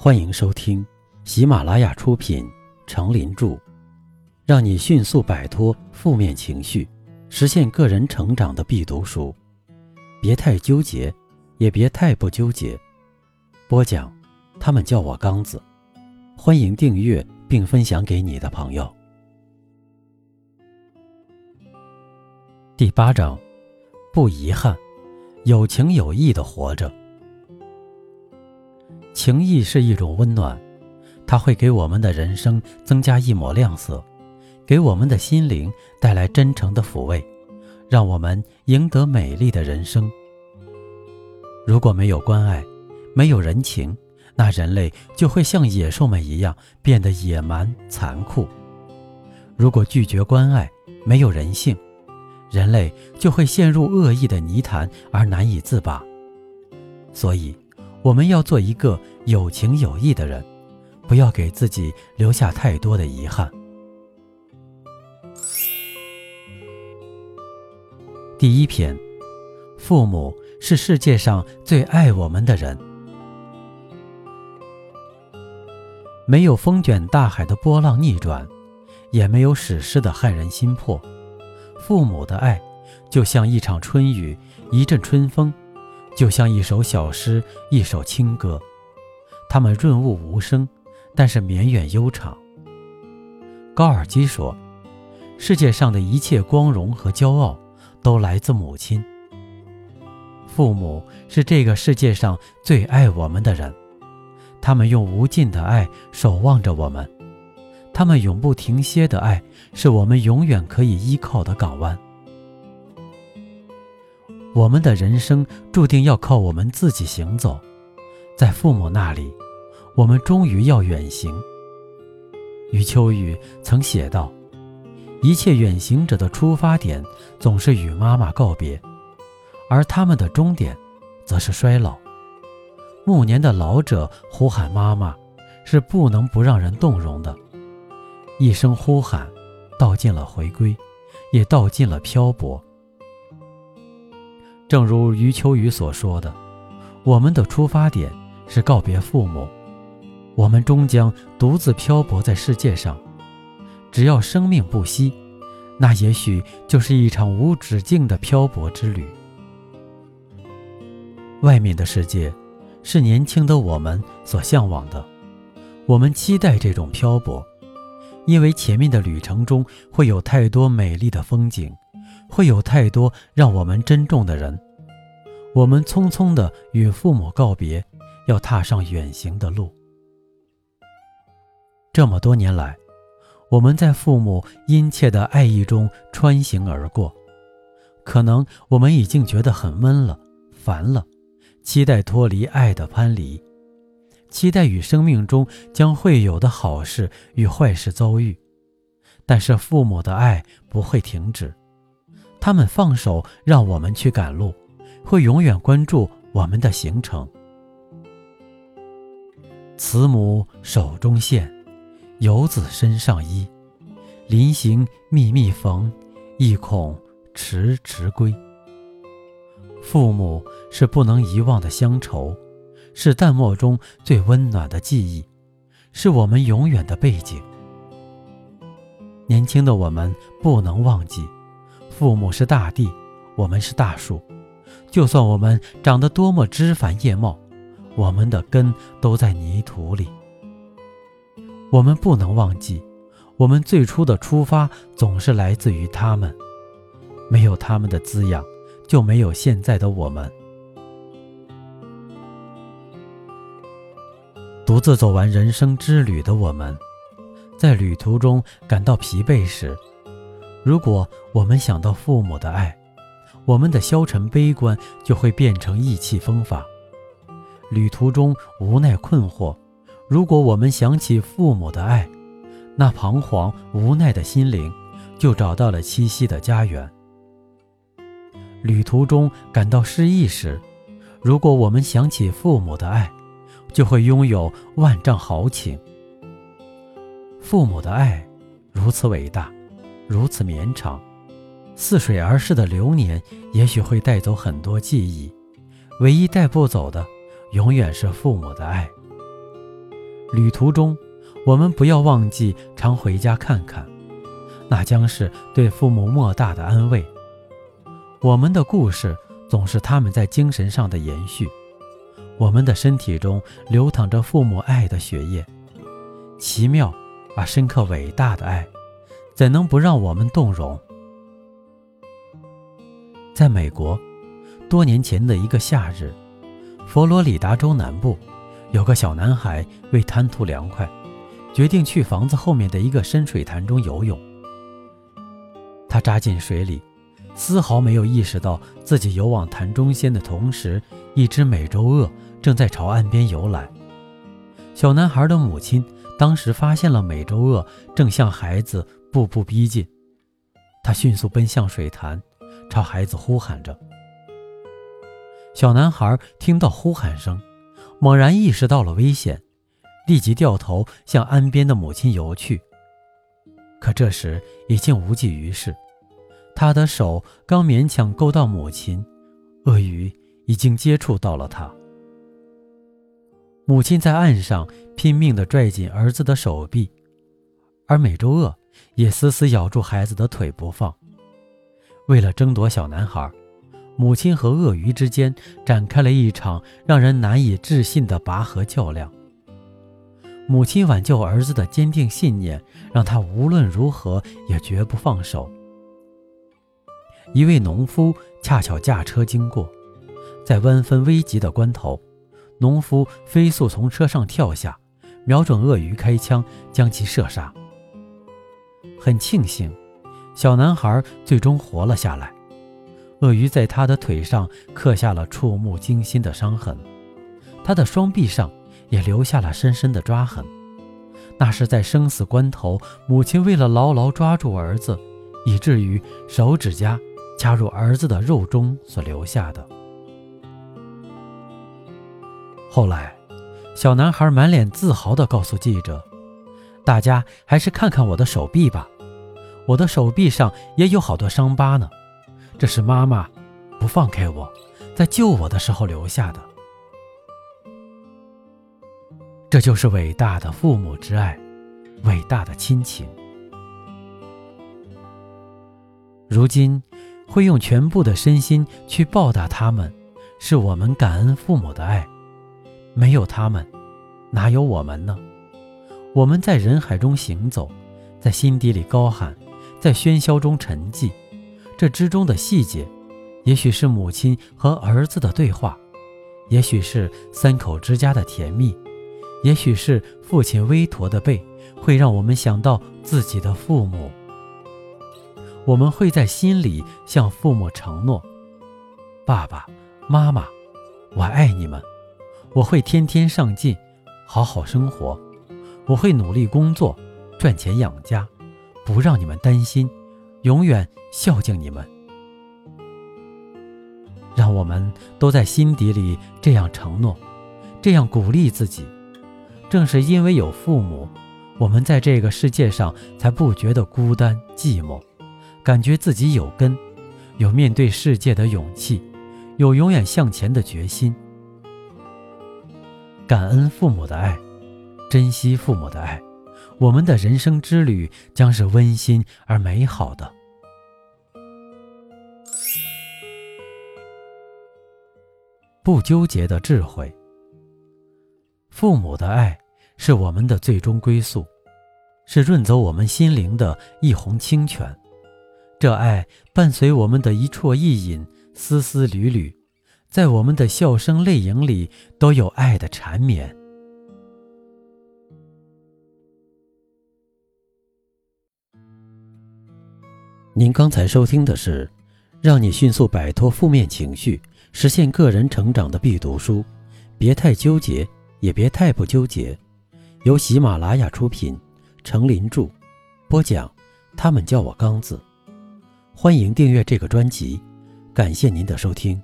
欢迎收听喜马拉雅出品《成林著》，让你迅速摆脱负面情绪，实现个人成长的必读书。别太纠结，也别太不纠结。播讲，他们叫我刚子。欢迎订阅并分享给你的朋友。第八章，不遗憾，有情有义的活着。情谊是一种温暖，它会给我们的人生增加一抹亮色，给我们的心灵带来真诚的抚慰，让我们赢得美丽的人生。如果没有关爱，没有人情，那人类就会像野兽们一样变得野蛮残酷。如果拒绝关爱，没有人性，人类就会陷入恶意的泥潭而难以自拔。所以。我们要做一个有情有义的人，不要给自己留下太多的遗憾。第一篇，父母是世界上最爱我们的人。没有风卷大海的波浪逆转，也没有史诗的撼人心魄。父母的爱，就像一场春雨，一阵春风。就像一首小诗，一首清歌，它们润物无声，但是绵远悠长。高尔基说：“世界上的一切光荣和骄傲，都来自母亲。父母是这个世界上最爱我们的人，他们用无尽的爱守望着我们，他们永不停歇的爱，是我们永远可以依靠的港湾。”我们的人生注定要靠我们自己行走，在父母那里，我们终于要远行。余秋雨曾写道：“一切远行者的出发点总是与妈妈告别，而他们的终点，则是衰老。暮年的老者呼喊妈妈，是不能不让人动容的。一声呼喊，道尽了回归，也道尽了漂泊。”正如余秋雨所说的，我们的出发点是告别父母，我们终将独自漂泊在世界上。只要生命不息，那也许就是一场无止境的漂泊之旅。外面的世界，是年轻的我们所向往的，我们期待这种漂泊，因为前面的旅程中会有太多美丽的风景。会有太多让我们珍重的人，我们匆匆的与父母告别，要踏上远行的路。这么多年来，我们在父母殷切的爱意中穿行而过，可能我们已经觉得很闷了、烦了，期待脱离爱的藩篱，期待与生命中将会有的好事与坏事遭遇，但是父母的爱不会停止。他们放手让我们去赶路，会永远关注我们的行程。慈母手中线，游子身上衣。临行密密缝，意恐迟迟归。父母是不能遗忘的乡愁，是淡漠中最温暖的记忆，是我们永远的背景。年轻的我们不能忘记。父母是大地，我们是大树。就算我们长得多么枝繁叶茂，我们的根都在泥土里。我们不能忘记，我们最初的出发总是来自于他们。没有他们的滋养，就没有现在的我们。独自走完人生之旅的我们，在旅途中感到疲惫时。如果我们想到父母的爱，我们的消沉悲观就会变成意气风发；旅途中无奈困惑，如果我们想起父母的爱，那彷徨无奈的心灵就找到了栖息的家园；旅途中感到失意时，如果我们想起父母的爱，就会拥有万丈豪情。父母的爱如此伟大。如此绵长，似水而逝的流年，也许会带走很多记忆，唯一带不走的，永远是父母的爱。旅途中，我们不要忘记常回家看看，那将是对父母莫大的安慰。我们的故事总是他们在精神上的延续，我们的身体中流淌着父母爱的血液，奇妙而深刻伟大的爱，怎能不让我们动容？在美国，多年前的一个夏日，佛罗里达州南部有个小男孩为贪图凉快，决定去房子后面的一个深水潭中游泳。他扎进水里，丝毫没有意识到自己游往潭中心的同时，一只美洲鳄正在朝岸边游来。小男孩的母亲当时发现了美洲鳄正向孩子步步逼近，他迅速奔向水潭。朝孩子呼喊着。小男孩听到呼喊声，猛然意识到了危险，立即掉头向岸边的母亲游去。可这时已经无济于事，他的手刚勉强够到母亲，鳄鱼已经接触到了他。母亲在岸上拼命地拽紧儿子的手臂，而美洲鳄也死死咬住孩子的腿不放。为了争夺小男孩，母亲和鳄鱼之间展开了一场让人难以置信的拔河较量。母亲挽救儿子的坚定信念，让他无论如何也绝不放手。一位农夫恰巧驾车经过，在万分危急的关头，农夫飞速从车上跳下，瞄准鳄鱼开枪，将其射杀。很庆幸。小男孩最终活了下来，鳄鱼在他的腿上刻下了触目惊心的伤痕，他的双臂上也留下了深深的抓痕，那是在生死关头，母亲为了牢牢抓住儿子，以至于手指甲掐入儿子的肉中所留下的。后来，小男孩满脸自豪地告诉记者：“大家还是看看我的手臂吧。”我的手臂上也有好多伤疤呢，这是妈妈不放开我，在救我的时候留下的。这就是伟大的父母之爱，伟大的亲情。如今会用全部的身心去报答他们，是我们感恩父母的爱。没有他们，哪有我们呢？我们在人海中行走，在心底里高喊。在喧嚣中沉寂，这之中的细节，也许是母亲和儿子的对话，也许是三口之家的甜蜜，也许是父亲微驼的背，会让我们想到自己的父母。我们会在心里向父母承诺：“爸爸妈妈，我爱你们，我会天天上进，好好生活，我会努力工作，赚钱养家。”不让你们担心，永远孝敬你们。让我们都在心底里这样承诺，这样鼓励自己。正是因为有父母，我们在这个世界上才不觉得孤单寂寞，感觉自己有根，有面对世界的勇气，有永远向前的决心。感恩父母的爱，珍惜父母的爱。我们的人生之旅将是温馨而美好的。不纠结的智慧。父母的爱是我们的最终归宿，是润泽我们心灵的一泓清泉。这爱伴随我们的一啜一饮、丝丝缕缕，在我们的笑声泪影里都有爱的缠绵。您刚才收听的是，让你迅速摆脱负面情绪，实现个人成长的必读书。别太纠结，也别太不纠结。由喜马拉雅出品，程林著，播讲。他们叫我刚子。欢迎订阅这个专辑，感谢您的收听。